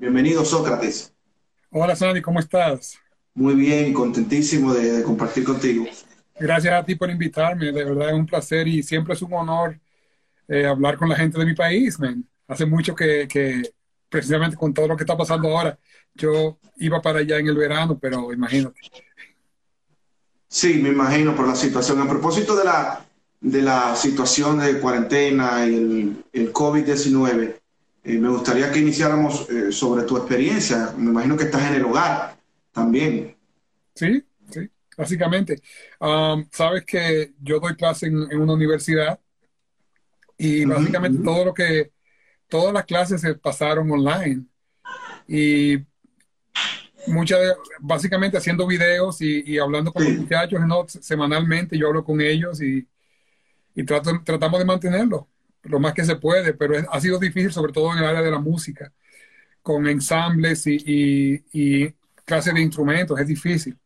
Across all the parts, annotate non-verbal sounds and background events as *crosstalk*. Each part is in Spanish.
Bienvenido, Sócrates. Hola, Sandy, ¿cómo estás? Muy bien, contentísimo de, compartir contigo. Gracias a ti por invitarme, de verdad es un placer y siempre es un honor eh, hablar con la gente de mi país, man. Hace mucho que, precisamente con todo lo que está pasando ahora, yo iba para allá en el verano, pero imagínate. Sí, me imagino por la situación. A propósito de la, de la situación de cuarentena y el, el COVID-19, eh, me gustaría que iniciáramos eh, sobre tu experiencia. Me imagino que estás en el hogar también. Sí, sí, básicamente. Um, sabes que yo doy clase en, una universidad y básicamente todo lo que, todas las clases se pasaron online. Y muchas, básicamente haciendo videos y, hablando con los muchachos, ¿no? semanalmente yo hablo con ellos y, y trato, tratamos de mantenerlo lo más que se puede, pero ha sido difícil, sobre todo en el área de la música, con ensambles y, y, clases de instrumentos, es difícil.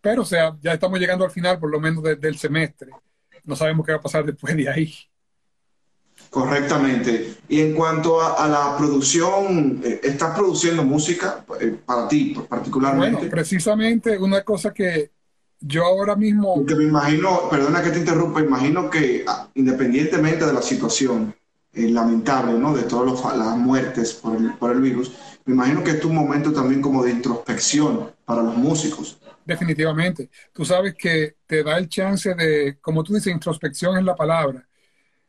Pero, o sea, ya estamos llegando al final, por lo menos del semestre. No sabemos qué va a pasar después de ahí. Correctamente. Y en cuanto a, la producción, eh, ¿estás produciendo música eh, para ti particularmente? Bueno, precisamente una cosa que yo ahora mismo... Porque me imagino, perdona que te interrumpa, imagino que ah, independientemente de la situación eh, lamentable, ¿no? De todas las muertes por el, por el virus, me imagino que es un momento también como de introspección para los músicos. Definitivamente. Tú sabes que te da el chance de, como tú dices, introspección es la palabra,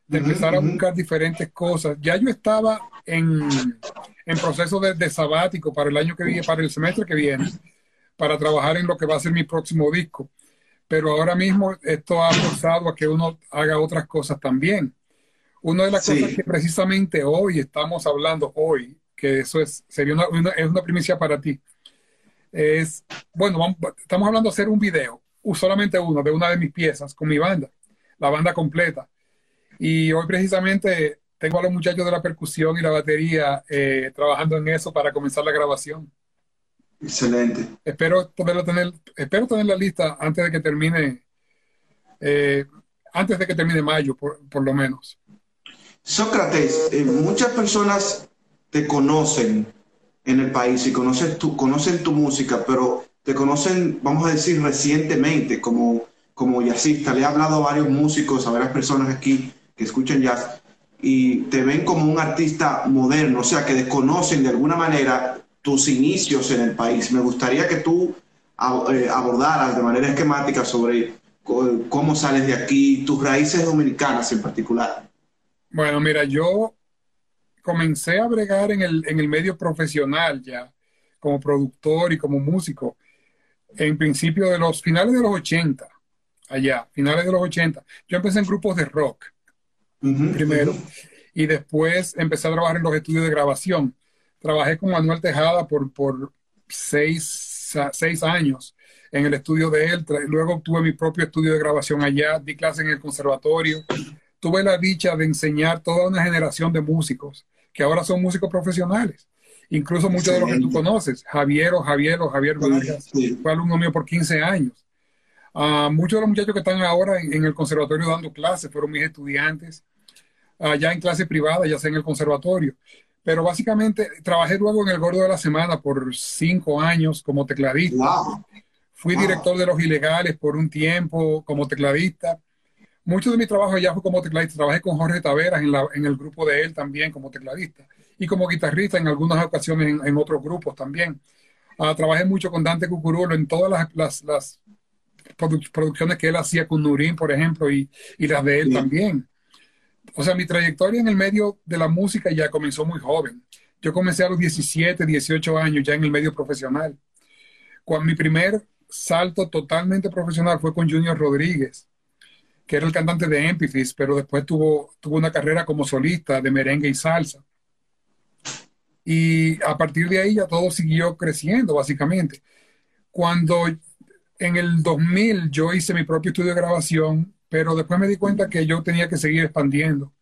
de empezar a buscar diferentes cosas. Ya yo estaba en, en proceso de, de, sabático para el año que viene, para el semestre que viene para trabajar en lo que va a ser mi próximo disco. Pero ahora mismo esto ha forzado a que uno haga otras cosas también. Una de las cosas que precisamente hoy estamos hablando, hoy, que eso es, sería una, es una primicia para ti, es, bueno, estamos hablando de hacer un video, solamente uno, de una de mis piezas con mi banda, la banda completa. Y hoy precisamente tengo a los muchachos de la percusión y la batería eh, trabajando en eso para comenzar la grabación. Excelente. Espero poderlo tener, espero tener la lista antes de que termine, eh, antes de que termine mayo, por, lo menos. Sócrates, eh, muchas personas te conocen en el país y conocen tu, conocen tu música, pero te conocen, vamos a decir, recientemente como, como jazzista. Le he hablado a varios músicos, a varias personas aquí que escuchan jazz y te ven como un artista moderno, o sea, que desconocen de alguna manera tus inicios en el país. Me gustaría que tú eh, abordaras de manera esquemática sobre cómo sales de aquí, tus raíces dominicanas en particular. Bueno, mira, yo comencé a bregar en el, en el medio profesional ya, como productor y como músico, en principio de los finales de los 80, allá, finales de los 80. Yo empecé en grupos de rock primero y después empecé a trabajar en los estudios de grabación trabajé con Manuel Tejada por, por seis, seis años en el estudio de él. Luego tuve mi propio estudio de grabación allá, di clase en el conservatorio. Tuve la dicha de enseñar toda una generación de músicos que ahora son músicos profesionales. Incluso muchos de los que tú conoces, Javier o Javier o Javier Vargas, fue alumno mío por 15 años. Uh, muchos de los muchachos que están ahora en, el conservatorio dando clases fueron mis estudiantes, allá en clase privada, ya sea en el conservatorio. Pero básicamente trabajé luego en el Gordo de la Semana por cinco años como tecladista. Fui director de Los Ilegales por un tiempo como tecladista. Mucho de mi trabajo ya fue como tecladista. Trabajé con Jorge Taveras en, la, en el grupo de él también como tecladista. Y como guitarrista en algunas ocasiones en, otros grupos también. Ah, trabajé mucho con Dante Cucurulo en todas las, las, producciones que él hacía con Nurín, por ejemplo, y, y las de él también o sea, mi trayectoria en el medio de la música ya comenzó muy joven. Yo comencé a los 17, 18 años ya en el medio profesional. Cuando mi primer salto totalmente profesional fue con Junior Rodríguez, que era el cantante de Emphasis, pero después tuvo, tuvo una carrera como solista de merengue y salsa. Y a partir de ahí ya todo siguió creciendo, básicamente. Cuando en el 2000 yo hice mi propio estudio de grabación, pero después me di cuenta que yo tenía que seguir expandiendo.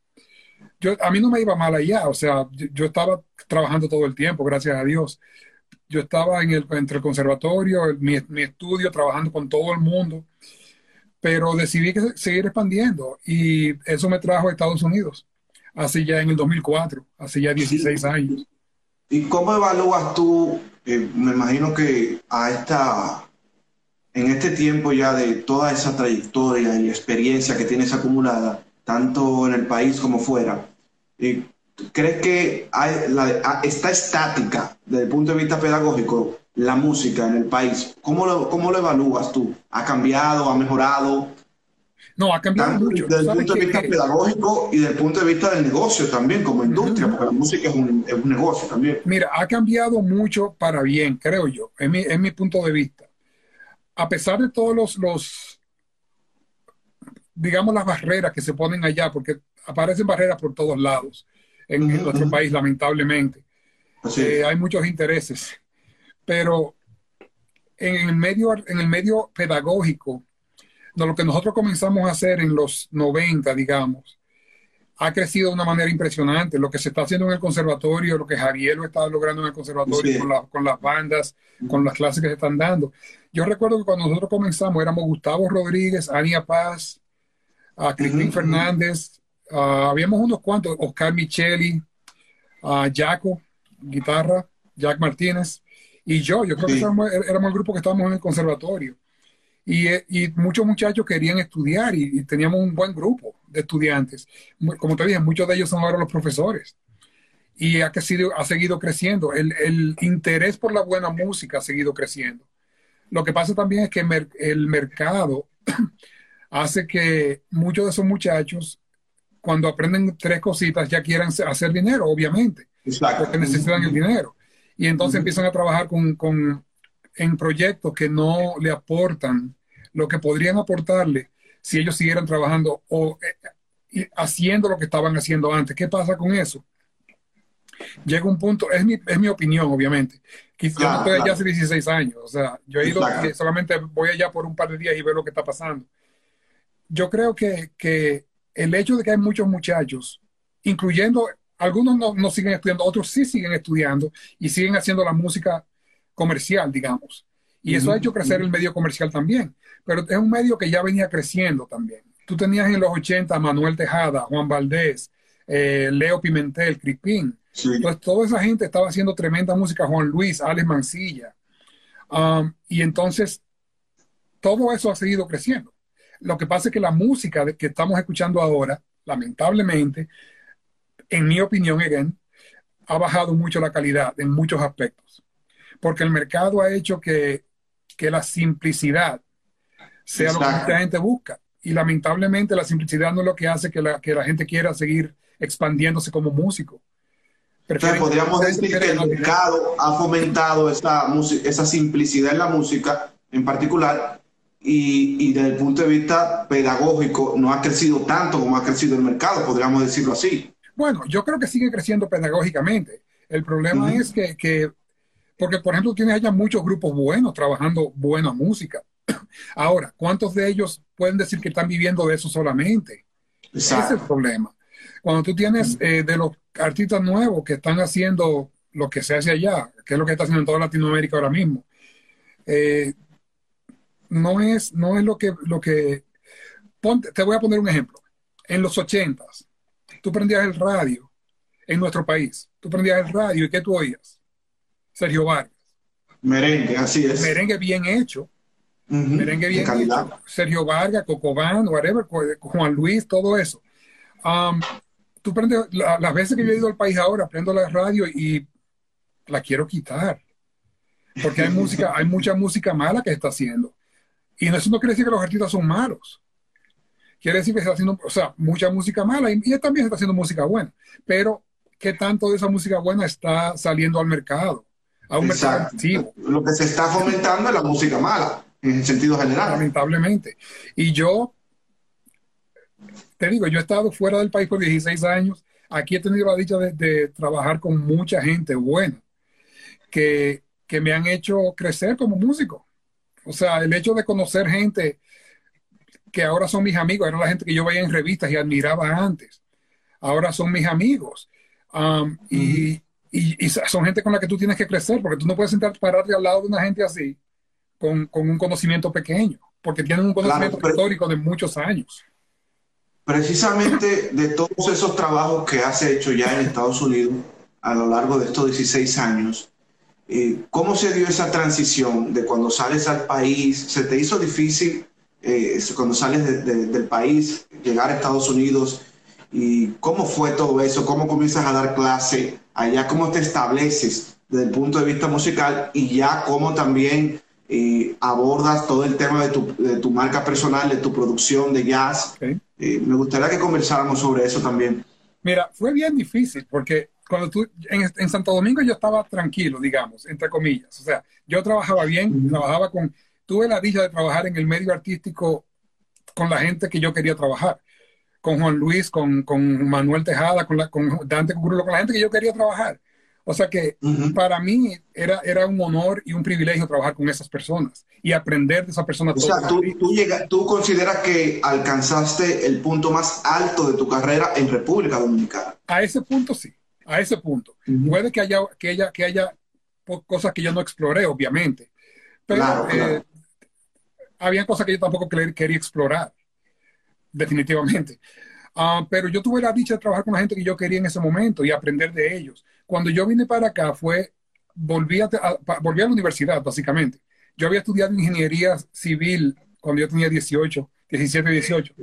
Yo, a mí no me iba mal allá, o sea, yo, estaba trabajando todo el tiempo, gracias a Dios. Yo estaba en el, entre el conservatorio, mi, mi estudio, trabajando con todo el mundo, pero decidí que seguir expandiendo y eso me trajo a Estados Unidos, hace ya en el 2004, hace ya 16 años. ¿Y cómo evalúas tú, eh, me imagino que a esta, en este tiempo ya de toda esa trayectoria y experiencia que tienes acumulada, tanto en el país como fuera, ¿crees que está estática desde el punto de vista pedagógico la música en el país? ¿Cómo lo, cómo lo evalúas tú? ¿Ha cambiado? ¿Ha mejorado? No, ha cambiado mucho. Desde el punto de vista pedagógico y desde el punto de vista del negocio también, como industria, porque la música es un, es un, negocio también. Mira, ha cambiado mucho para bien, creo yo, en mi, en mi punto de vista. A pesar de todos los, los, digamos, las barreras que se ponen allá, porque aparecen barreras por todos lados en, nuestro país, lamentablemente. Eh, hay muchos intereses, pero en el medio, en el medio pedagógico, lo que nosotros comenzamos a hacer en los 90, digamos, ha crecido de una manera impresionante. Lo que se está haciendo en el conservatorio, lo que Javier lo está logrando en el conservatorio con, las bandas, con las clases que se están dando. Yo recuerdo que cuando nosotros comenzamos éramos Gustavo Rodríguez, Ania Paz, a Cristín Fernández, habíamos unos cuantos, Oscar Micheli, a Jaco, guitarra, Jack Martínez, y yo. Yo creo que éramos, éramos el grupo que estábamos en el conservatorio. Eh, y, muchos muchachos querían estudiar y, teníamos un buen grupo de estudiantes. Como te dije, muchos de ellos son ahora los profesores. Y ha, ha seguido creciendo. El, interés por la buena música ha seguido creciendo. Lo que pasa también es que el mercado *clears throat* hace que muchos de esos muchachos, cuando aprenden tres cositas, ya quieran hacer dinero, obviamente. Porque necesitan el dinero. Y entonces empiezan a trabajar con, con en proyectos que no le aportan lo que podrían aportarle si ellos siguieran trabajando o eh, haciendo lo que estaban haciendo antes. ¿Qué pasa con eso? Llega un punto, es mi, es mi opinión, obviamente. Yo no estoy allá hace 16 años, o sea, yo he ido, solamente voy allá por un par de días y veo lo que está pasando. Yo creo que, que el hecho de que hay muchos muchachos, incluyendo algunos no, no, siguen estudiando, otros sí siguen estudiando y siguen haciendo la música comercial, digamos. Y eso ha hecho crecer el medio comercial también. Pero es un medio que ya venía creciendo también. Tú tenías en los 80 a Manuel Tejada, Juan Valdés, eh, Leo Pimentel, Crispín. Entonces, toda esa gente estaba haciendo tremenda música, Juan Luis, Alex Mancilla. Um, y entonces, todo eso ha seguido creciendo. Lo que pasa es que la música que estamos escuchando ahora, lamentablemente, en mi opinión, again, ha bajado mucho la calidad en muchos aspectos porque el mercado ha hecho que, la simplicidad sea lo que mucha gente busca. Y lamentablemente la simplicidad no es lo que hace que la, que la gente quiera seguir expandiéndose como músico. podríamos decir que el mercado ha fomentado esa, esa simplicidad en la música en particular y, y, desde el punto de vista pedagógico no ha crecido tanto como ha crecido el mercado, podríamos decirlo así. Bueno, yo creo que sigue creciendo pedagógicamente. El problema es que, que porque, por ejemplo, tienes allá muchos grupos buenos trabajando buena música. *coughs* Ahora, ¿cuántos de ellos pueden decir que están viviendo de eso solamente? Ese es el problema. Cuando tú tienes eh, de los artistas nuevos que están haciendo lo que se hace allá, que es lo que está haciendo en toda Latinoamérica ahora mismo, eh, no es, no es lo que, lo que te voy a poner un ejemplo. En los ochentas, tú prendías el radio en nuestro país, tú prendías el radio y ¿qué tú oías? Sergio Vargas. Merengue, así es. Merengue bien hecho. Merengue bien hecho. Sergio Vargas, Cocobán, whatever, Juan Luis, todo eso. Um, tú prendes, las veces que yo he ido al país ahora, prendo la radio y la quiero quitar. Porque hay música, hay mucha música mala que está haciendo. Y eso no quiere decir que los artistas son malos. Quiere decir que está haciendo, o sea, mucha música mala y, y también está haciendo música buena. Pero, ¿qué tanto de esa música buena está saliendo al mercado? a un mercado Lo que se está fomentando es la música mala, en el sentido general. Lamentablemente. Y yo, te digo, yo he estado fuera del país por 16 años. Aquí he tenido la dicha de, trabajar con mucha gente buena que, que me han hecho crecer como músico. O sea, el hecho de conocer gente que ahora son mis amigos, era la gente que yo veía en revistas y admiraba antes. Ahora son mis amigos. Um, y, y, son gente con la que tú tienes que crecer, porque tú no puedes sentar, pararte al lado de una gente así, con, con un conocimiento pequeño, porque tienen un conocimiento histórico de muchos años. Precisamente de todos esos trabajos que has hecho ya en Estados Unidos, a lo largo de estos 16 años. Eh, ¿Cómo se dio esa transición de cuando sales al país? ¿Se te hizo difícil eh, cuando sales del país llegar a Estados Unidos? ¿Y cómo fue todo eso? ¿Cómo comienzas a dar clase allá? ¿Cómo te estableces desde el punto de vista musical? Y ya cómo también eh, abordas todo el tema de tu, de tu, marca personal, de tu producción de jazz. me gustaría que conversáramos sobre eso también. Mira, fue bien difícil porque cuando tú, en, Santo Domingo yo estaba tranquilo, digamos, entre comillas. O sea, yo trabajaba bien, trabajaba con, tuve la dicha de trabajar en el medio artístico con la gente que yo quería trabajar. Con Juan Luis, con, con Manuel Tejada, con, la, con Dante Cucurulo, con la gente que yo quería trabajar. O sea que para mí era, era un honor y un privilegio trabajar con esas personas y aprender de esas personas. O sea, tú, tú, tú, consideras que alcanzaste el punto más alto de tu carrera en República Dominicana. A ese punto sí a ese punto. Puede que haya, que, haya, que haya cosas que yo no exploré, obviamente, pero eh, había cosas que yo tampoco quería explorar, definitivamente. Ah, pero yo tuve la dicha de trabajar con la gente que yo quería en ese momento y aprender de ellos. Cuando yo vine para acá fue, volví a, volví a la universidad, básicamente. Yo había estudiado ingeniería civil cuando yo tenía 18, 17, 18.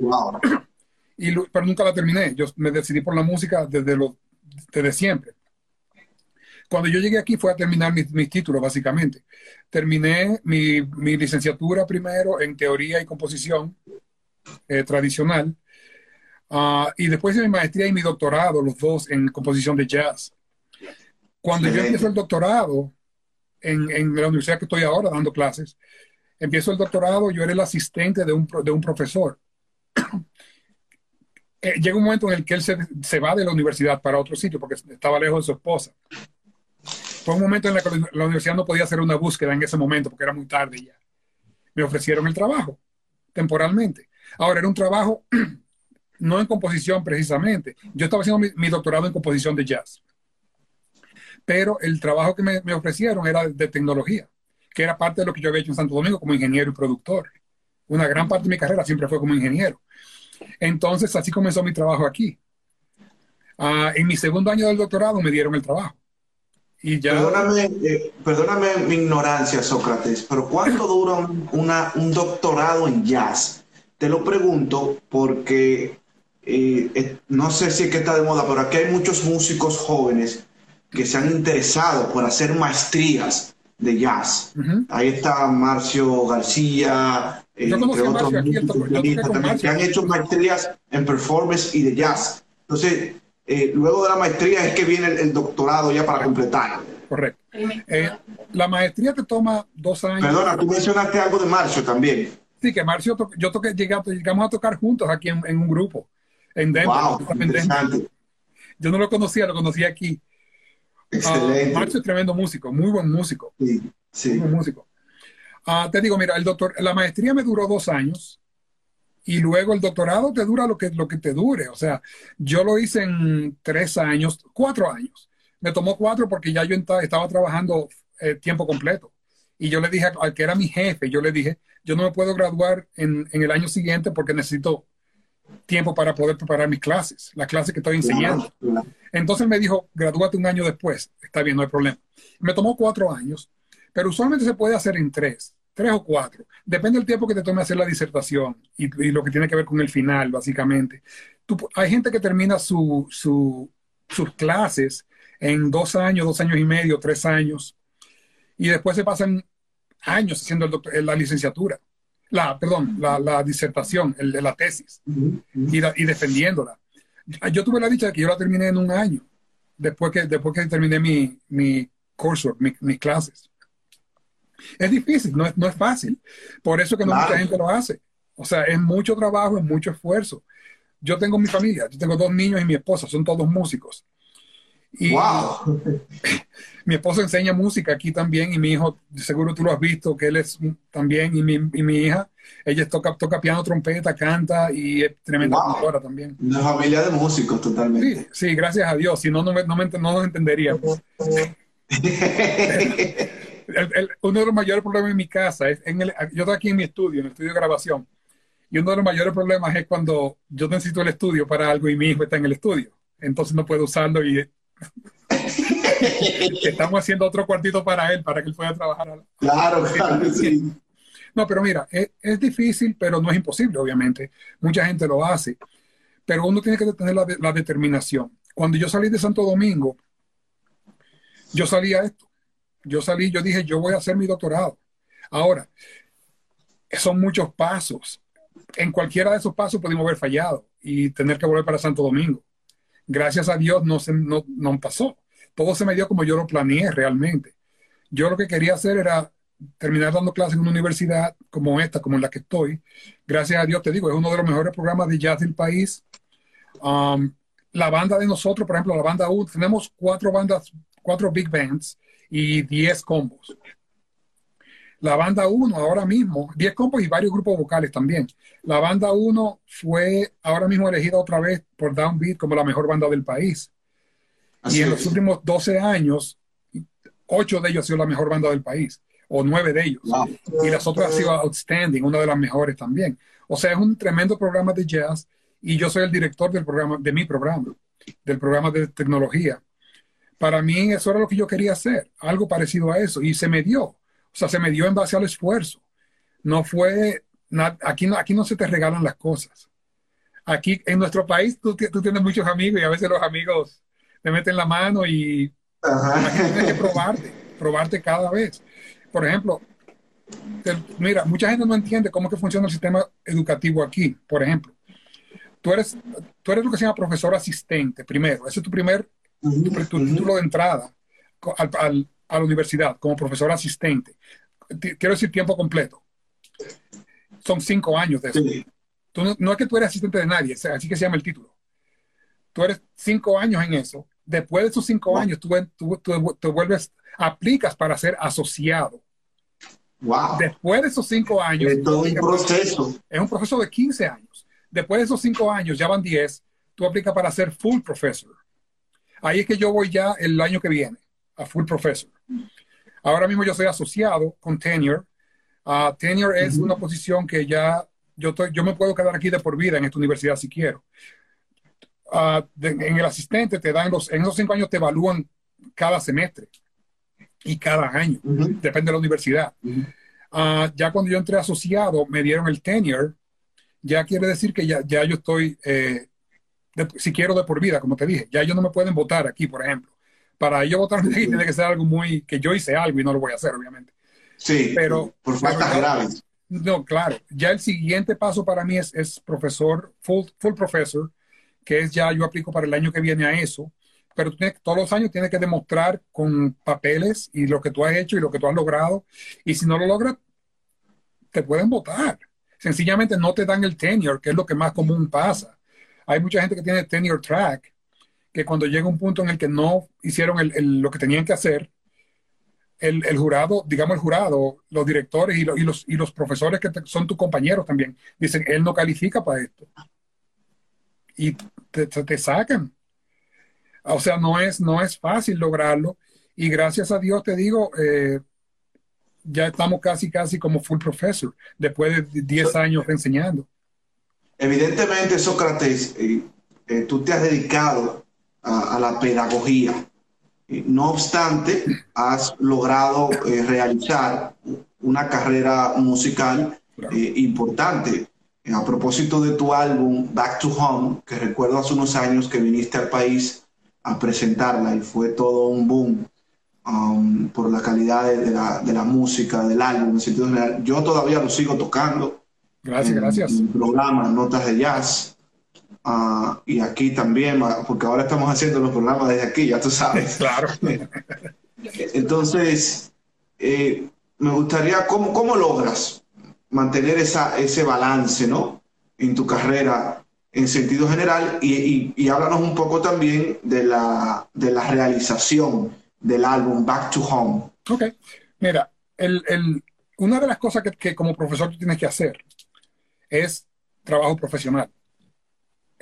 Y, pero nunca la terminé. Yo me decidí por la música desde los desde siempre. Cuando yo llegué aquí fue a terminar mis, títulos, básicamente. Terminé mi, licenciatura primero en teoría y composición eh, tradicional. Ah, y después de mi maestría y mi doctorado, los dos en composición de jazz. Cuando yo empiezo el doctorado en, en, la universidad que estoy ahora dando clases, empiezo el doctorado, yo era el asistente de un, de un profesor *clears throat* eh, llega un momento en el que él se, va de la universidad para otro sitio porque estaba lejos de su esposa. Fue un momento en el que la universidad no podía hacer una búsqueda en ese momento porque era muy tarde ya. Me ofrecieron el trabajo temporalmente. Ahora era un trabajo *clears throat* no en composición precisamente. Yo estaba haciendo mi, doctorado en composición de jazz. Pero el trabajo que me, ofrecieron era de tecnología, que era parte de lo que yo había hecho en Santo Domingo como ingeniero y productor. Una gran parte de mi carrera siempre fue como ingeniero. Entonces, así comenzó mi trabajo aquí. Ah, en mi segundo año del doctorado me dieron el trabajo. Y ya... Perdóname, eh, perdóname mi ignorancia, Sócrates, pero ¿cuánto dura un, doctorado en jazz? Te lo pregunto porque eh, eh, no sé si es que está de moda, pero aquí hay muchos músicos jóvenes que se han interesado por hacer maestrías de jazz. Ahí está Marcio García, eh, entre otros también, que han hecho maestrías en performance y de jazz. Entonces, eh, luego de la maestría es que viene el, doctorado ya para completar. Correcto. Eh, la maestría te toma dos años. Perdona, tú mencionaste algo de Marcio también. Sí, que Marcio, yo toqué, llegamos a tocar juntos aquí en, un grupo, en Denver. Wow, Yo no lo conocía, lo conocí aquí. Excelente. Marcio es tremendo músico, muy buen músico. Sí, sí. Muy buen músico. Ah, te digo, mira, el doctor, la maestría me duró dos años y luego el doctorado te dura lo que, lo que te dure. O sea, yo lo hice en tres años, cuatro años. Me tomó cuatro porque ya yo estaba trabajando eh, tiempo completo. Y yo le dije al que era mi jefe, yo le dije, yo no me puedo graduar en, en el año siguiente porque necesito tiempo para poder preparar mis clases, las clases que estoy enseñando. Entonces me dijo, gradúate un año después. Está bien, no hay problema. Me tomó cuatro años pero usualmente se puede hacer en tres, tres o cuatro. Depende del tiempo que te tome hacer la disertación y, lo que tiene que ver con el final, básicamente. hay gente que termina su, sus clases en dos años, dos años y medio, tres años, y después se pasan años haciendo la licenciatura, la, perdón, la, disertación, el, la tesis, y, y, defendiéndola. Yo tuve la dicha de que yo la terminé en un año, después que, después que terminé mi, mi coursework, mis clases. Es difícil, no es, no es fácil. Por eso que no mucha gente lo hace. O sea, es mucho trabajo, es mucho esfuerzo. Yo tengo mi familia, yo tengo dos niños y mi esposa, son todos músicos. Y wow. *laughs* mi esposa enseña música aquí también y mi hijo, seguro tú lo has visto, que él es también, y mi, y mi hija, ella toca, toca piano, trompeta, canta y es tremenda wow. también. Una familia de músicos totalmente. Sí, sí, gracias a Dios, si no, no, me, no, me, no nos entenderíamos. *laughs* uno de los mayores problemas en mi casa es, en el, yo estoy aquí en mi estudio, en el estudio de grabación, y uno de los mayores problemas es cuando yo necesito el estudio para algo y mi hijo está en el estudio, entonces no puedo usarlo y... Estamos haciendo otro cuartito para él, para que él pueda trabajar. Claro, claro, sí. No, pero mira, es, es, difícil, pero no es imposible, obviamente. Mucha gente lo hace, pero uno tiene que tener la, la determinación. Cuando yo salí de Santo Domingo, yo salí a esto. Yo salí, yo dije, yo voy a hacer mi doctorado. Ahora, son muchos pasos. En cualquiera de esos pasos pudimos haber fallado y tener que volver para Santo Domingo. Gracias a Dios no, se, no, no pasó. Todo se me dio como yo lo planeé realmente. Yo lo que quería hacer era terminar dando clases en una universidad como esta, como en la que estoy. Gracias a Dios, te digo, es uno de los mejores programas de jazz del país. Um, la banda de nosotros, por ejemplo, la banda U, tenemos cuatro bandas, cuatro big bands y diez combos. La banda 1 ahora mismo, 10 combos y varios grupos vocales también. La banda 1 fue ahora mismo elegida otra vez por Downbeat como la mejor banda del país. Así y en es. los últimos 12 años, 8 de ellos han sido la mejor banda del país, o 9 de ellos. Wow. Y las otras han sido Outstanding, una de las mejores también. O sea, es un tremendo programa de jazz y yo soy el director del programa, de mi programa, del programa de tecnología. Para mí eso era lo que yo quería hacer, algo parecido a eso, y se me dio. O sea, se me dio en base al esfuerzo. No fue, aquí no, aquí no se te regalan las cosas. Aquí en nuestro país tú, tú tienes muchos amigos y a veces los amigos te meten la mano y aquí tienes que probarte, probarte cada vez. Por ejemplo, te, mira, mucha gente no entiende cómo que funciona el sistema educativo aquí. Por ejemplo, tú eres, tú eres lo que se llama profesor asistente, primero. Ese es tu primer, tu, tu título de entrada al, al, a la universidad como profesor asistente. Quiero decir tiempo completo. Son cinco años de eso. Sí. Tú no, no, es que tú eres asistente de nadie, así que se llama el título. Tú eres cinco años en eso. Después de esos cinco wow. años, tú, tú, tú, te vuelves, aplicas para ser asociado. Wow. Después de esos cinco años. Es todo un proceso. Es un proceso de 15 años. Después de esos cinco años, ya van 10, tú aplicas para ser full professor. Ahí es que yo voy ya el año que viene, a full professor. Ahora mismo yo soy asociado con tenure. Uh, tenure es uh -huh. una posición que ya yo, estoy, yo me puedo quedar aquí de por vida en esta universidad si quiero. Uh, de, en el asistente te dan los, en esos cinco años te evalúan cada semestre y cada año, -huh. depende de la universidad. Uh, ya cuando yo entré asociado, me dieron el tenure, ya quiere decir que ya, ya yo estoy, eh, de, si quiero de por vida, como te dije, ya ellos no me pueden votar aquí, por ejemplo para yo votar aquí *laughs* tiene que ser algo muy que yo hice algo y no lo voy a hacer, obviamente. Sí, pero por faltas graves. No, claro. Ya el siguiente paso para mí es, es profesor, full, full professor, que es ya yo aplico para el año que viene a eso. Pero tú tienes, todos los años tienes que demostrar con papeles y lo que tú has hecho y lo que tú has logrado. Y si no lo logras, te pueden votar. Sencillamente no te dan el tenure, que es lo que más común pasa. Hay mucha gente que tiene tenure track que cuando llega un punto en el que no hicieron el, el, lo que tenían que hacer, el, el, jurado, digamos el jurado, los directores y, lo, y, los, y los profesores que te, son tus compañeros también, dicen, él no califica para esto. Y te, te, te, sacan. O sea, no es, no es fácil lograrlo. Y gracias a Dios te digo, eh, ya estamos casi, casi como full professor, después de 10 años enseñando. Evidentemente, Sócrates, eh, eh, tú te has dedicado a, a la pedagogía. No obstante, has logrado eh, realizar una carrera musical eh, importante. A propósito de tu álbum Back to Home, que recuerdo hace unos años que viniste al país a presentarla y fue todo un boom um, por la calidad de, de, la, de, la, música, del álbum, en sentido general. Yo todavía lo sigo tocando. Gracias, en, gracias. En programas, notas de jazz. Uh, y aquí también, porque ahora estamos haciendo los programas desde aquí, ya tú sabes. *laughs* Claro. Entonces, eh, me gustaría, ¿cómo, ¿cómo logras mantener esa, ese balance ¿no? en tu carrera en sentido general? Y, y, y háblanos un poco también de la, de la realización del álbum Back to Home. Ok, mira, el, el, una de las cosas que, que como profesor tú tienes que hacer es trabajo profesional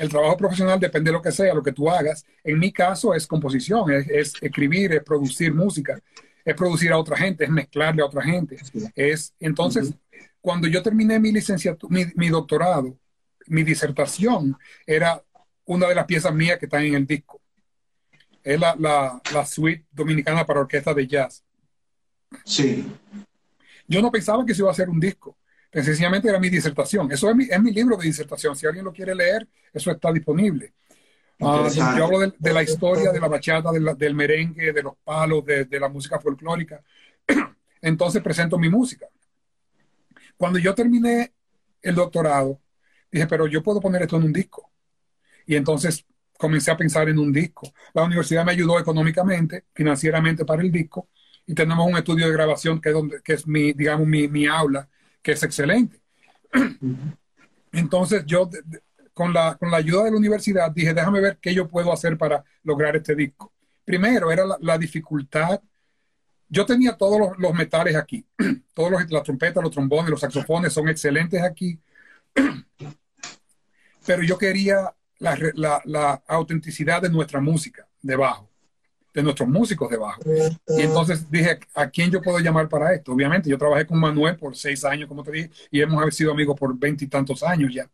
el trabajo profesional depende de lo que sea, lo que tú hagas. En mi caso es composición, es, es escribir, es producir música, es producir a otra gente, es mezclarle a otra gente. Es, entonces, uh -huh. cuando yo terminé mi licenciatura, mi, mi, doctorado, mi disertación era una de las piezas mías que están en el disco. Es la, la, la suite dominicana para orquesta de jazz. Sí. Yo no pensaba que se iba a hacer un disco. Sencillamente era mi disertación. Eso es mi, es mi libro de disertación. Si alguien lo quiere leer, eso está disponible. Uh, yo hablo de, de, la historia de la bachata, de la, del merengue, de los palos, de, de la música folclórica. *clears throat* Entonces presento mi música. Cuando yo terminé el doctorado, dije, pero yo puedo poner esto en un disco. Y entonces comencé a pensar en un disco. La universidad me ayudó económicamente, financieramente para el disco, y tenemos un estudio de grabación que es, donde, que es mi, digamos, mi, mi aula, que es excelente. Entonces yo, con la, con la ayuda de la universidad, dije, déjame ver qué yo puedo hacer para lograr este disco. Primero era la, la dificultad. Yo tenía todos los, metales aquí, *clears throat* todos los, las trompetas, los trombones, los saxofones son excelentes aquí, *clears throat* pero yo quería la, la, la autenticidad de nuestra música debajo de nuestros músicos debajo. Y entonces dije, ¿a quién yo puedo llamar para esto? Obviamente, yo trabajé con Manuel por seis años, como te dije, y hemos sido amigos por veintitantos años ya.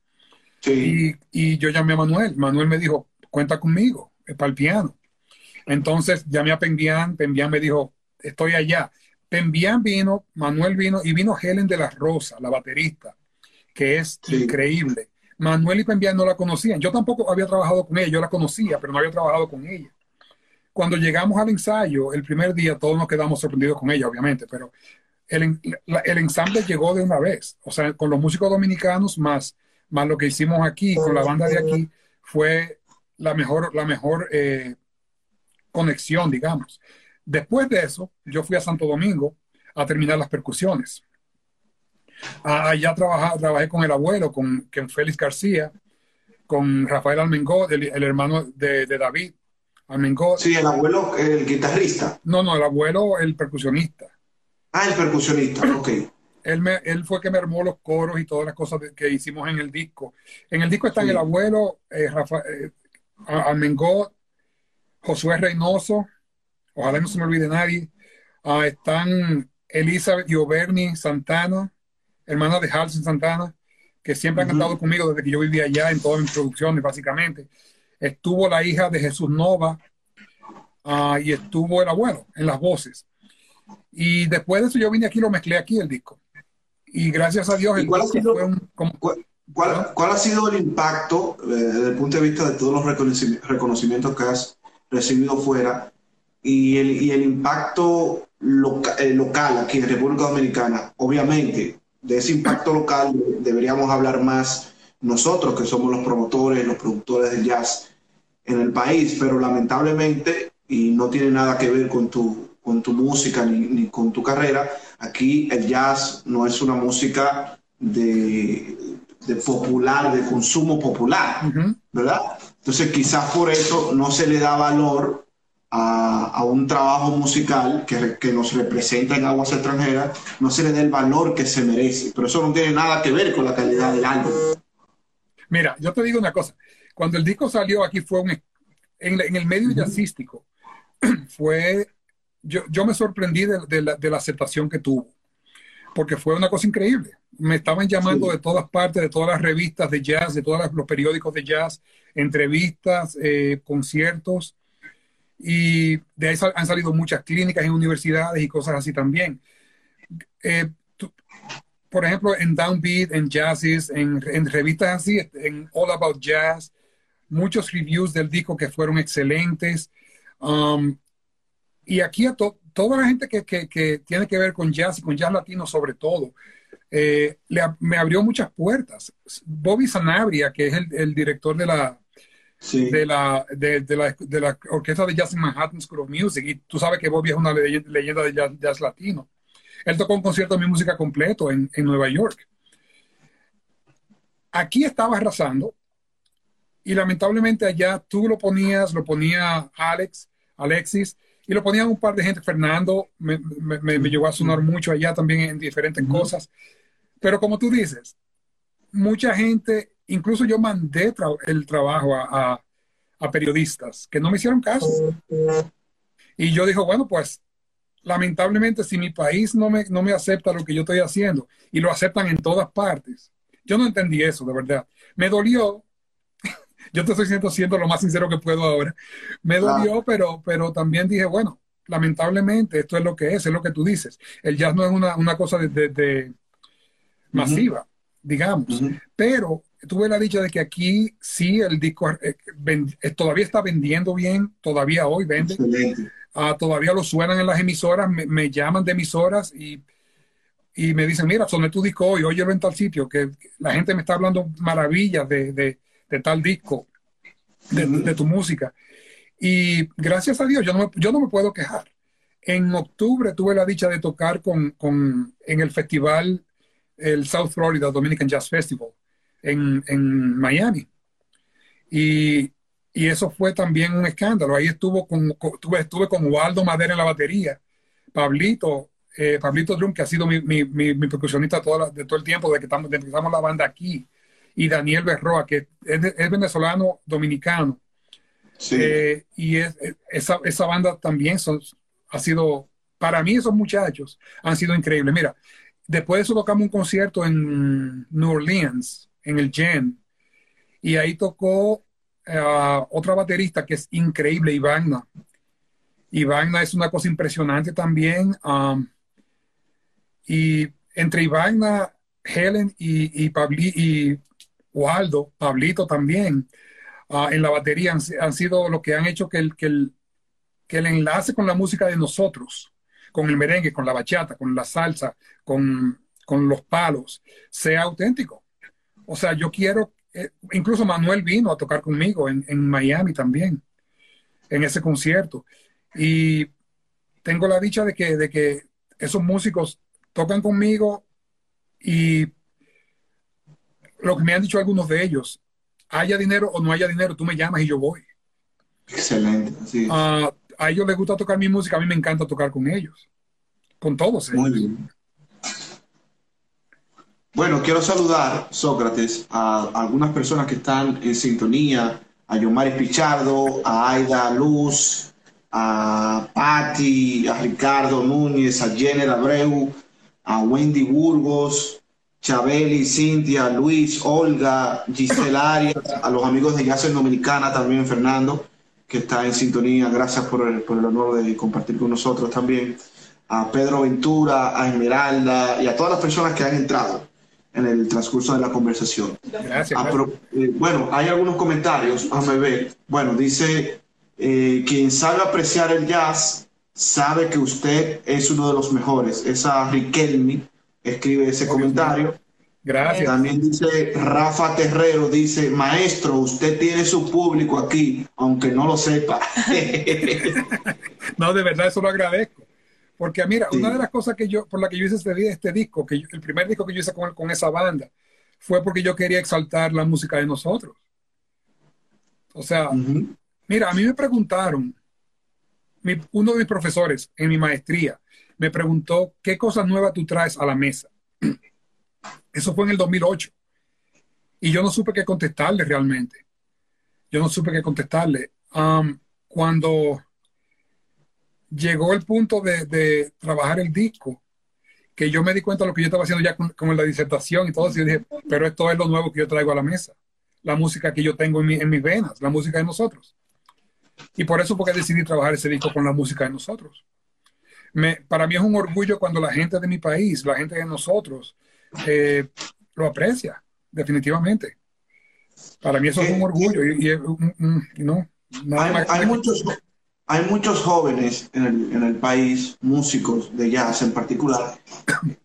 Sí. Y, y, yo llamé a Manuel. Manuel me dijo, cuenta conmigo, es para el piano. Entonces llamé a Pembian, Pembian me dijo, estoy allá. Pembian vino, Manuel vino y vino Helen de la Rosa, la baterista, que es sí. increíble. Manuel y Pembian no la conocían. Yo tampoco había trabajado con ella, yo la conocía, pero no había trabajado con ella cuando llegamos al ensayo, el primer día todos nos quedamos sorprendidos con ella, obviamente, pero el, el ensamble llegó de una vez, o sea, con los músicos dominicanos más, más lo que hicimos aquí, con la banda de aquí, fue la mejor, la mejor eh, conexión, digamos. Después de eso, yo fui a Santo Domingo a terminar las percusiones. Allá trabajé, trabajé con el abuelo, con, con Félix García, con Rafael Almengó, el, hermano de David, Almengó. Sí, el abuelo, el guitarrista. No, no, el abuelo, el percusionista. Ah, el percusionista, *clears throat* ok. Él, me, él fue que me armó los coros y todas las cosas que hicimos en el disco. En el disco están sí. el abuelo, eh, Rafa, eh, Josué Reynoso, ojalá no se me olvide nadie. Uh, están Elizabeth y Oberni Santana, hermana de Halson Santana, que siempre uh -huh. han cantado conmigo desde que yo vivía allá en todas mis producciones, básicamente estuvo la hija de Jesús Nova uh, y estuvo el abuelo en las voces. Y después de eso yo vine aquí y lo mezclé aquí el disco. Y gracias a Dios el cuál disco ha sido, fue un... Como, ¿cuál, cuál, ¿Cuál, ha sido el impacto eh, desde el punto de vista de todos los reconocimientos, reconocimientos que has recibido fuera y el, y el impacto loca, eh, local aquí en República Dominicana? Obviamente, de ese impacto local deberíamos hablar más nosotros que somos los promotores, los productores del jazz en el país, pero lamentablemente, y no tiene nada que ver con tu, con tu música ni, ni con tu carrera, aquí el jazz no es una música de, de popular, de consumo popular, uh -huh. ¿verdad? Entonces quizás por eso no se le da valor a, a, un trabajo musical que, que, nos representa en aguas extranjeras, no se le da el valor que se merece. Pero eso no tiene nada que ver con la calidad del álbum. Mira, yo te digo una cosa. Cuando el disco salió aquí fue un, en, en el medio jazzístico, *clears throat* fue, yo, yo me sorprendí de, de, la, de, la, aceptación que tuvo, porque fue una cosa increíble. Me estaban llamando sí. de todas partes, de todas las revistas de jazz, de todos los periódicos de jazz, entrevistas, eh, conciertos, y de ahí han salido muchas clínicas en universidades y cosas así también. Eh, por ejemplo, en Downbeat, en Jazzes, en, en, revistas así, en All About Jazz, muchos reviews del disco que fueron excelentes. Um, y aquí a to toda la gente que, que, que, tiene que ver con jazz y con jazz latino sobre todo, eh, le, me abrió muchas puertas. Bobby Sanabria, que es el, el director de la, sí. de, la, de, de, la, de la Orquesta de Jazz en Manhattan School of Music, y tú sabes que Bobby es una leyenda de jazz, jazz latino. Él tocó un concierto de mi música completo en, en Nueva York. Aquí estaba arrasando y lamentablemente allá tú lo ponías, lo ponía Alex, Alexis, y lo ponían un par de gente, Fernando, me, me, me, me llegó a sonar mucho allá también en diferentes uh -huh. cosas. Pero como tú dices, mucha gente, incluso yo mandé tra el trabajo a, a, a, periodistas que no me hicieron caso. Y yo dije, bueno, pues lamentablemente, si mi país no me, no me acepta lo que yo estoy haciendo y lo aceptan en todas partes, yo no entendí eso, de verdad. Me dolió, *laughs* yo te estoy siendo, siendo lo más sincero que puedo ahora. Me dolió, pero, pero también dije, bueno, lamentablemente esto es lo que es, es lo que tú dices. El jazz no es una, una cosa de, masiva, digamos, pero tuve la dicha de que aquí sí el disco eh, eh, todavía está vendiendo bien, todavía hoy vende, uh, todavía lo suenan en las emisoras, me, llaman de emisoras y, y, me dicen, mira, soné tu disco hoy, oye, en tal sitio, que la gente me está hablando maravillas de, de, de tal disco, de, tu música. Y gracias a Dios, yo no me, yo no me puedo quejar. En octubre tuve la dicha de tocar con, con en el festival, el South Florida Dominican Jazz Festival en, en Miami. Y, y, eso fue también un escándalo. Ahí estuvo con, estuve, estuve con Waldo Madera en la batería, Pablito, eh, Pablito Drum, que ha sido mi, mi, mi, percusionista todo, de todo el tiempo, de que estamos, de empezamos la banda aquí, y Daniel Berroa, que es, es venezolano dominicano. Sí. Eh, y es, esa, esa, banda también son, ha sido, para mí esos muchachos han sido increíbles. Mira, después de eso tocamos un concierto en New Orleans, en el Gen. Y ahí tocó uh, otra baterista que es increíble, Ivana. Ivana es una cosa impresionante también. Um, y entre Ivana, Helen y, y, y Waldo, Pablito también, uh, en la batería han, han, sido lo que han hecho que el, que, el, que el enlace con la música de nosotros, con el merengue, con la bachata, con la salsa, con, con los palos, sea auténtico. O sea, yo quiero, eh, incluso Manuel vino a tocar conmigo en, Miami también, en ese concierto. Y tengo la dicha de que, de que esos músicos tocan conmigo y lo que me han dicho algunos de ellos, haya dinero o no haya dinero, tú me llamas y yo voy. Excelente. Ah, a ellos les gusta tocar mi música, a mí me encanta tocar con ellos, con todos ellos. Muy bien. Bueno, quiero saludar, Sócrates, a algunas personas que están en sintonía, a Yomari Pichardo, a Aida Luz, a Patti, a Ricardo Núñez, a Jenner Abreu, a Wendy Burgos, Chabeli, Cintia, Luis, Olga, Gisela Arias, a los amigos de Jazz Dominicana también, Fernando, que está en sintonía. Gracias por el, por el honor de compartir con nosotros también. A Pedro Ventura, a Esmeralda y a todas las personas que han entrado en el transcurso de la conversación. Gracias. Eh, bueno, hay algunos comentarios, déjame ver. Bueno, dice, eh, quien sabe apreciar el jazz sabe que usted es uno de los mejores. Esa Riquelme escribe ese comentario. Gracias. También dice Rafa Terrero, dice, maestro, usted tiene su público aquí, aunque no lo sepa. *laughs* no, de verdad, eso lo agradezco. Porque mira, una de las cosas que yo, por la que yo hice este, este disco, que el primer disco que yo hice con, con, esa banda, fue porque yo quería exaltar la música de nosotros. O sea, mira, a mí me preguntaron, uno de mis profesores en mi maestría me preguntó, ¿qué cosas nuevas tú traes a la mesa? *clears throat* Eso fue en el 2008. Y yo no supe qué contestarle realmente. Yo no supe qué contestarle. Um, cuando llegó el punto de, trabajar el disco, que yo me di cuenta de lo que yo estaba haciendo ya con, la disertación y todo, y dije, pero esto es lo nuevo que yo traigo a la mesa, la música que yo tengo en, mis venas, la música de nosotros. Y por eso porque decidí trabajar ese disco con la música de nosotros. Me, para mí es un orgullo cuando la gente de mi país, la gente de nosotros, eh, lo aprecia, definitivamente. Para mí eso es un orgullo y, no, hay, muchos, hay muchos jóvenes en el, en el, país, músicos de jazz en particular,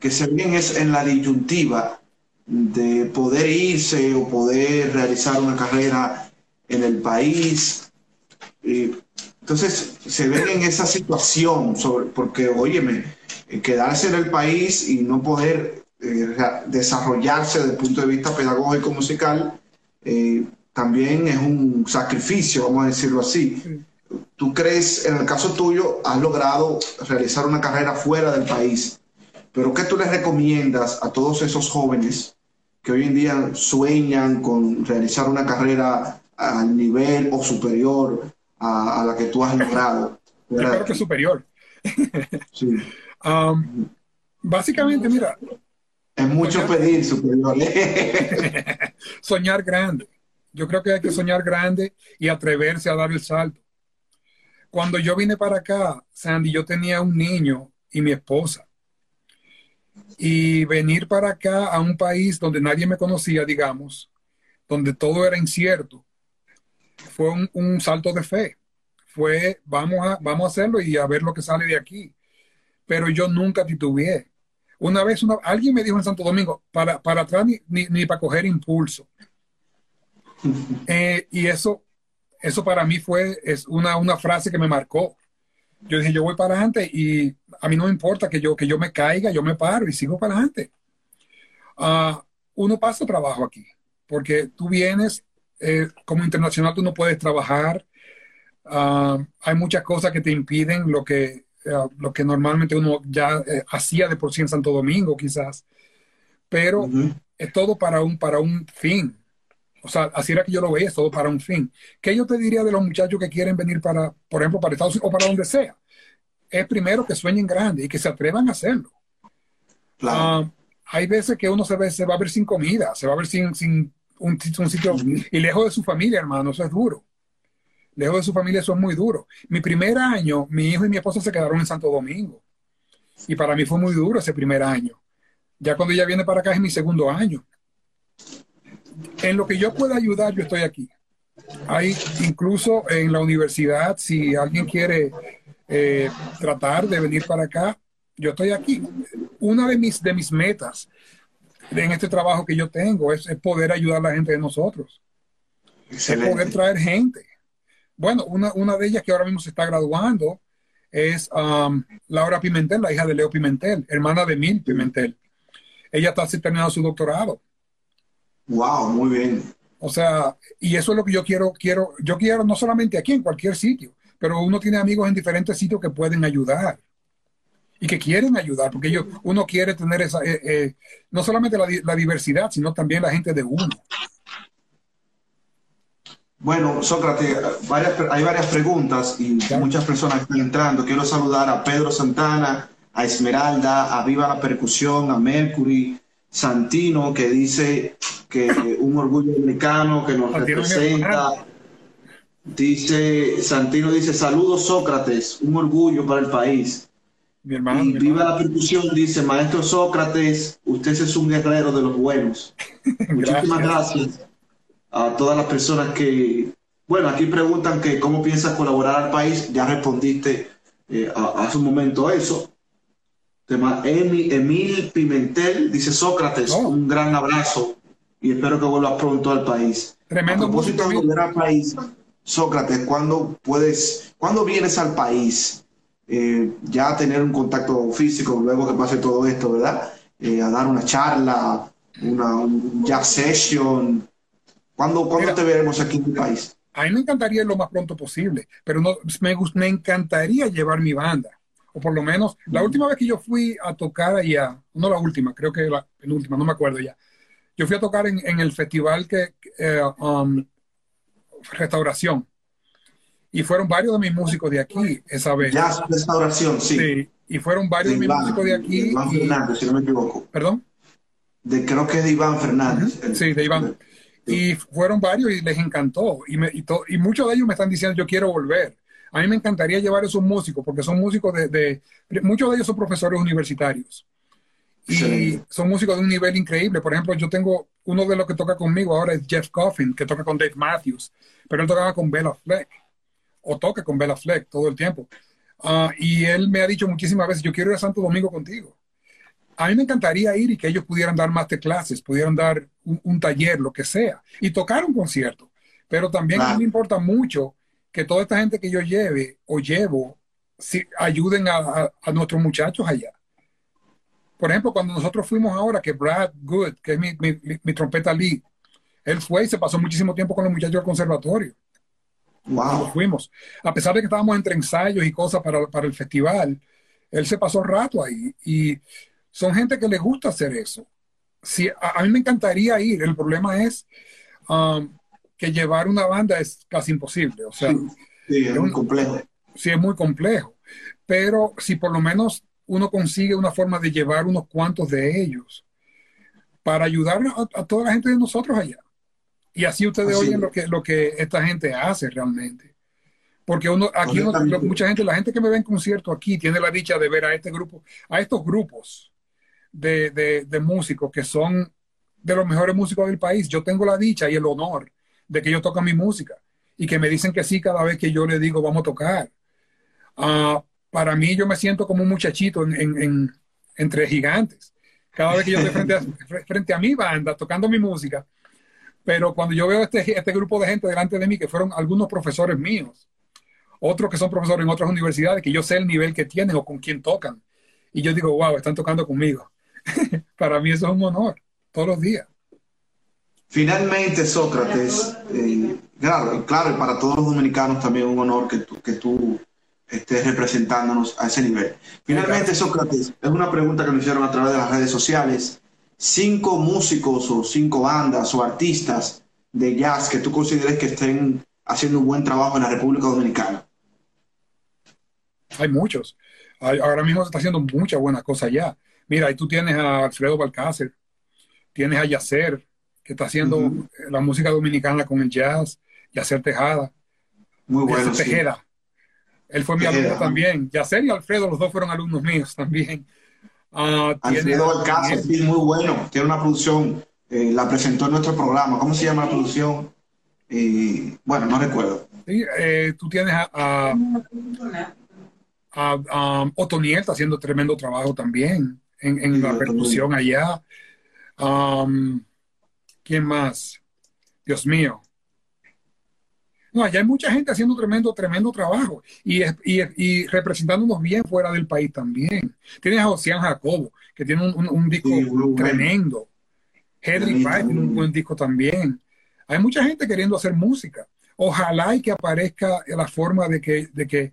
que se ven es en la disyuntiva de poder irse o poder realizar una carrera en el país. entonces se ven en esa situación, sobre, porque, óyeme, eh, quedarse en el país y no poder eh, desarrollarse desde el punto de vista pedagógico musical, eh, también es un sacrificio, vamos a decirlo así tú crees, en el caso tuyo, has logrado realizar una carrera fuera del país, pero ¿qué tú les recomiendas a todos esos jóvenes que hoy en día sueñan con realizar una carrera al nivel o superior a, la que tú has logrado? Yo creo que superior. Sí. *laughs* Um, básicamente, mira. Es mucho pedir superior. *laughs* soñar grande. Yo creo que hay que soñar grande y atreverse a dar el salto. Cuando yo vine para acá, Sandy, yo tenía un niño y mi esposa. Y venir para acá a un país donde nadie me conocía, digamos, donde todo era incierto, fue un, un salto de fe. Fue, vamos a, vamos a hacerlo y a ver lo que sale de aquí. Pero yo nunca titubeé. Una vez una, alguien me dijo en Santo Domingo, para, para atrás ni, ni, ni para coger impulso. Eh, y eso, eso para mí fue es una, una frase que me marcó. Yo dije, yo voy para adelante y a mí no me importa que yo, que yo me caiga, yo me paro y sigo para adelante. Uh, uno pasa trabajo aquí, porque tú vienes eh, como internacional, tú no puedes trabajar. Uh, hay muchas cosas que te impiden lo que, uh, lo que normalmente uno ya eh, hacía de por sí en Santo Domingo, quizás. Pero -huh. es todo para un, para un fin. O sea, así era que yo lo veía, es todo para un fin. ¿Qué yo te diría de los muchachos que quieren venir para, por ejemplo, para Estados Unidos o para donde sea? Es primero que sueñen grande y que se atrevan a hacerlo. Claro. Uh, hay veces que uno se, ve, se va a ver sin comida, se va a ver sin, sin un, un, sitio y lejos de su familia, hermano, eso es duro. Lejos de su familia, eso es muy duro. Mi primer año, mi hijo y mi esposa se quedaron en Santo Domingo. Y para mí fue muy duro ese primer año. Ya cuando ella viene para acá es mi segundo año en lo que yo pueda ayudar, yo estoy aquí. Hay incluso en la universidad, si alguien quiere eh, tratar de venir para acá, yo estoy aquí. Una de mis, de mis metas en este trabajo que yo tengo es, es poder ayudar a la gente de nosotros. Excelente. Es poder traer gente. Bueno, una, una de ellas que ahora mismo se está graduando es um, Laura Pimentel, la hija de Leo Pimentel, hermana de Mil Pimentel. Ella está terminando su doctorado. Wow, muy bien. O sea, y eso es lo que yo quiero, quiero, yo quiero no solamente aquí, en cualquier sitio, pero uno tiene amigos en diferentes sitios que pueden ayudar y que quieren ayudar, porque ellos, uno quiere tener esa, eh, eh, no solamente la, la, diversidad, sino también la gente de uno. Bueno, Sócrates, varias, hay varias preguntas y claro. muchas personas están entrando. Quiero saludar a Pedro Santana, a Esmeralda, a Viva la Percusión, a Mercury, Santino, que dice que un orgullo dominicano que nos representa. Dice, Santino dice, saludos Sócrates, un orgullo para el país. Mi hermano, y mi viva la percusión, dice, maestro Sócrates, usted es un guerrero de los buenos. *laughs* Muchísimas gracias a todas las personas que, bueno, aquí preguntan que cómo piensas colaborar al país, ya respondiste eh, hace un momento eso. Tema Emil Pimentel dice Sócrates, oh. un gran abrazo y espero que vuelvas pronto al país. Tremendo. A propósito de volver al país, Sócrates, ¿cuándo puedes, cuándo vienes al país? Eh, ya a tener un contacto físico luego que pase todo esto, ¿verdad? Eh, a dar una charla, una un jazz session. ¿Cuándo, ¿cuándo Mira, te veremos aquí en el país? A mí me encantaría lo más pronto posible, pero no, me, me encantaría llevar mi banda o por lo menos la última vez que yo fui a tocar allá, no la última, creo que la penúltima, no me acuerdo ya. Yo fui a tocar en, en el festival que eh, um, Restauración y fueron varios de mis músicos de aquí esa vez. Ya, Restauración, sí. sí. Y fueron varios de, de mis Iván, músicos de aquí. De Iván y, Fernández, si no me equivoco. ¿Perdón? De, creo que es de Iván Fernández. Uh -huh. Sí, de Iván. Y fueron varios y les encantó. Y, me, y, to, y muchos de ellos me están diciendo, yo quiero volver. A mí me encantaría llevar a esos músicos, porque son músicos de, de, muchos de ellos son profesores universitarios. Y son músicos de un nivel increíble. Por ejemplo, yo tengo uno de los que toca conmigo ahora es Jeff Coffin, que toca con Dave Matthews, pero él tocaba con Bella Fleck, o toca con Bella Fleck todo el tiempo. Uh, y él me ha dicho muchísimas veces, yo quiero ir a Santo Domingo contigo. A mí me encantaría ir y que ellos pudieran dar masterclasses, pudieran dar un, un taller, lo que sea, y tocar un concierto. Pero también ah. a mí me importa mucho que toda esta gente que yo lleve o llevo si, ayuden a, a, a, nuestros muchachos allá. Por ejemplo, cuando nosotros fuimos ahora, que Brad Good, que es mi, mi, mi trompeta lead, él fue y se pasó muchísimo tiempo con los muchachos del conservatorio. Wow. fuimos. A pesar de que estábamos entre ensayos y cosas para, para el festival, él se pasó rato ahí. Y son gente que les gusta hacer eso. Si, a, a mí me encantaría ir. El problema es um, que llevar una banda es casi imposible. O sea, sí, sí es muy complejo. Sí, es muy complejo. Pero si por lo menos uno consigue una forma de llevar unos cuantos de ellos para ayudar a, a toda la gente de nosotros allá. Y así ustedes oyen lo que, lo que esta gente hace realmente. Porque uno, aquí mucha gente, la gente que me ve en concierto aquí tiene la dicha de ver a este grupo, a estos grupos de, de, de músicos que son de los mejores músicos del país. Yo tengo la dicha y el honor de que ellos tocan mi música y que me dicen que sí cada vez que yo les digo vamos a tocar. Uh, para mí yo me siento como un muchachito en, en, entre gigantes. Cada vez que yo estoy frente a, *laughs* frente a mi banda tocando mi música, pero cuando yo veo este, este grupo de gente delante de mí, que fueron algunos profesores míos, otros que son profesores en otras universidades, que yo sé el nivel que tienen o con quién tocan, y yo digo, wow, están tocando conmigo. *laughs* Para mí eso es un honor, todos los días. Finalmente, Sócrates, eh, claro, claro, y para todos los dominicanos también un honor que tú, que tú estés representándonos a ese nivel. Finalmente, Sócrates, es una pregunta que me hicieron a través de las redes sociales. Cinco músicos o cinco bandas o artistas de jazz que tú consideres que estén haciendo un buen trabajo en la República Dominicana. Hay muchos. ahora mismo se está haciendo muchas buenas cosas ya. Mira, ahí tú tienes a Alfredo Balcácer, tienes a Yacer, que está haciendo la música dominicana con el jazz, Yacer Tejada. Muy bueno. Tejeda. Él fue mi alumno también. Yacer y Alfredo, los dos fueron alumnos míos también. Uh, Alfredo Balcácer, sí, muy bueno. Tiene una producción, eh, la presentó en nuestro programa. ¿Cómo se llama la producción? Eh, bueno, no recuerdo. Sí, eh, tú tienes a, a, a, Otoniel, está haciendo tremendo trabajo también en, la percusión allá. ¿Quién más? Dios mío. No, allá hay mucha gente haciendo tremendo, tremendo trabajo y, y, y representándonos bien fuera del país también. Tienes a Ocean Jacobo, que tiene un, un, disco tremendo. Henry Price tiene un buen disco también. Hay mucha gente queriendo hacer música. Ojalá y que aparezca la forma de que, de que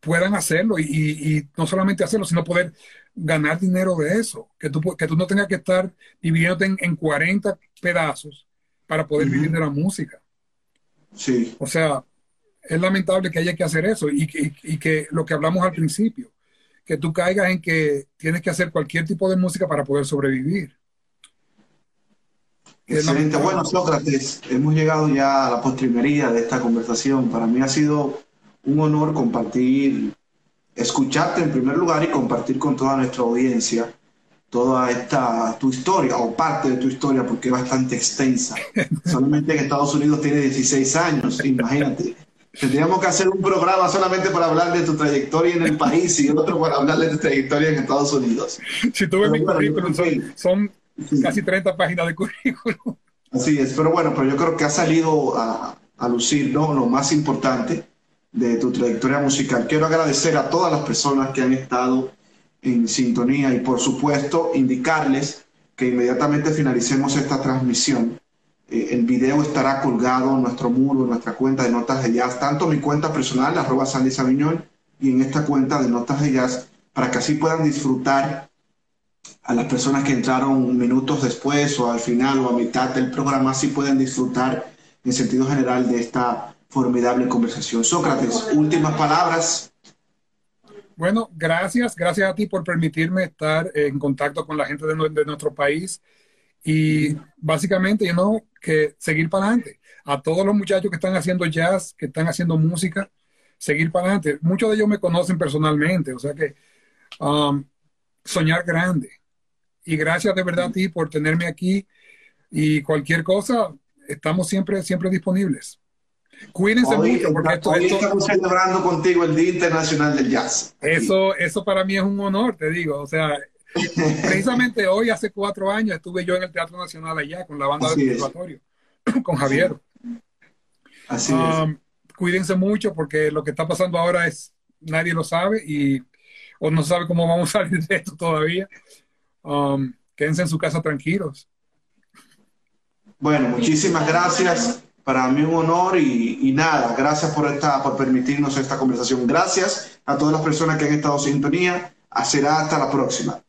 puedan hacerlo y, y, no solamente hacerlo, sino poder ganar dinero de eso. Que tú, que tú no tengas que estar dividiéndote en, en 40 pedazos para poder vivir de la música. Sí. O sea, es lamentable que haya que hacer eso y, y, que lo que hablamos al principio, que tú caigas en que tienes que hacer cualquier tipo de música para poder sobrevivir. Excelente. Bueno, Sócrates, hemos llegado ya a la postrimería de esta conversación. Para mí ha sido un honor compartir, escucharte en primer lugar y compartir con toda nuestra audiencia toda esta tu historia o parte de tu historia porque es bastante extensa. Solamente en Estados Unidos tiene 16 años, imagínate. Tendríamos que hacer un programa solamente para hablar de tu trayectoria en el país y otro para hablar de tu trayectoria en Estados Unidos. Si tú ves mi currículum, son, casi 30 páginas de currículum. Así es, pero bueno, pero yo creo que ha salido a, a lucir ¿no? lo más importante de tu trayectoria musical. Quiero agradecer a todas las personas que han estado en sintonía y por supuesto indicarles que inmediatamente finalicemos esta transmisión. Eh, el video estará colgado en nuestro muro, en nuestra cuenta de Notas de Jazz, tanto mi cuenta personal, arroba Sandy Sabiñón, y en esta cuenta de Notas de Jazz, para que así puedan disfrutar a las personas que entraron minutos después o al final o a mitad del programa, así pueden disfrutar en sentido general de esta formidable conversación. Sócrates, últimas palabras. Bueno, gracias, gracias a ti por permitirme estar en contacto con la gente de, nuestro país y básicamente, you know, que seguir para adelante. A todos los muchachos que están haciendo jazz, que están haciendo música, seguir para adelante. Muchos de ellos me conocen personalmente, o sea que um, soñar grande. Y gracias de verdad a ti por tenerme aquí y cualquier cosa, estamos siempre, siempre disponibles. Cuídense mucho porque esto, estamos celebrando contigo el Día Internacional del Jazz. Eso, eso para mí es un honor, te digo. O sea, *laughs* precisamente hoy, hace cuatro años, estuve yo en el Teatro Nacional allá con la banda del conservatorio, *clears throat* con Javier. Así es. Um, cuídense mucho porque lo que está pasando ahora es, nadie lo sabe y o no sabe cómo vamos a salir de esto todavía. Um, quédense en su casa tranquilos. Bueno, muchísimas gracias para mí un honor y, nada, gracias por, esta, por permitirnos esta conversación. Gracias a todas las personas que han estado en sintonía. Será hasta la próxima.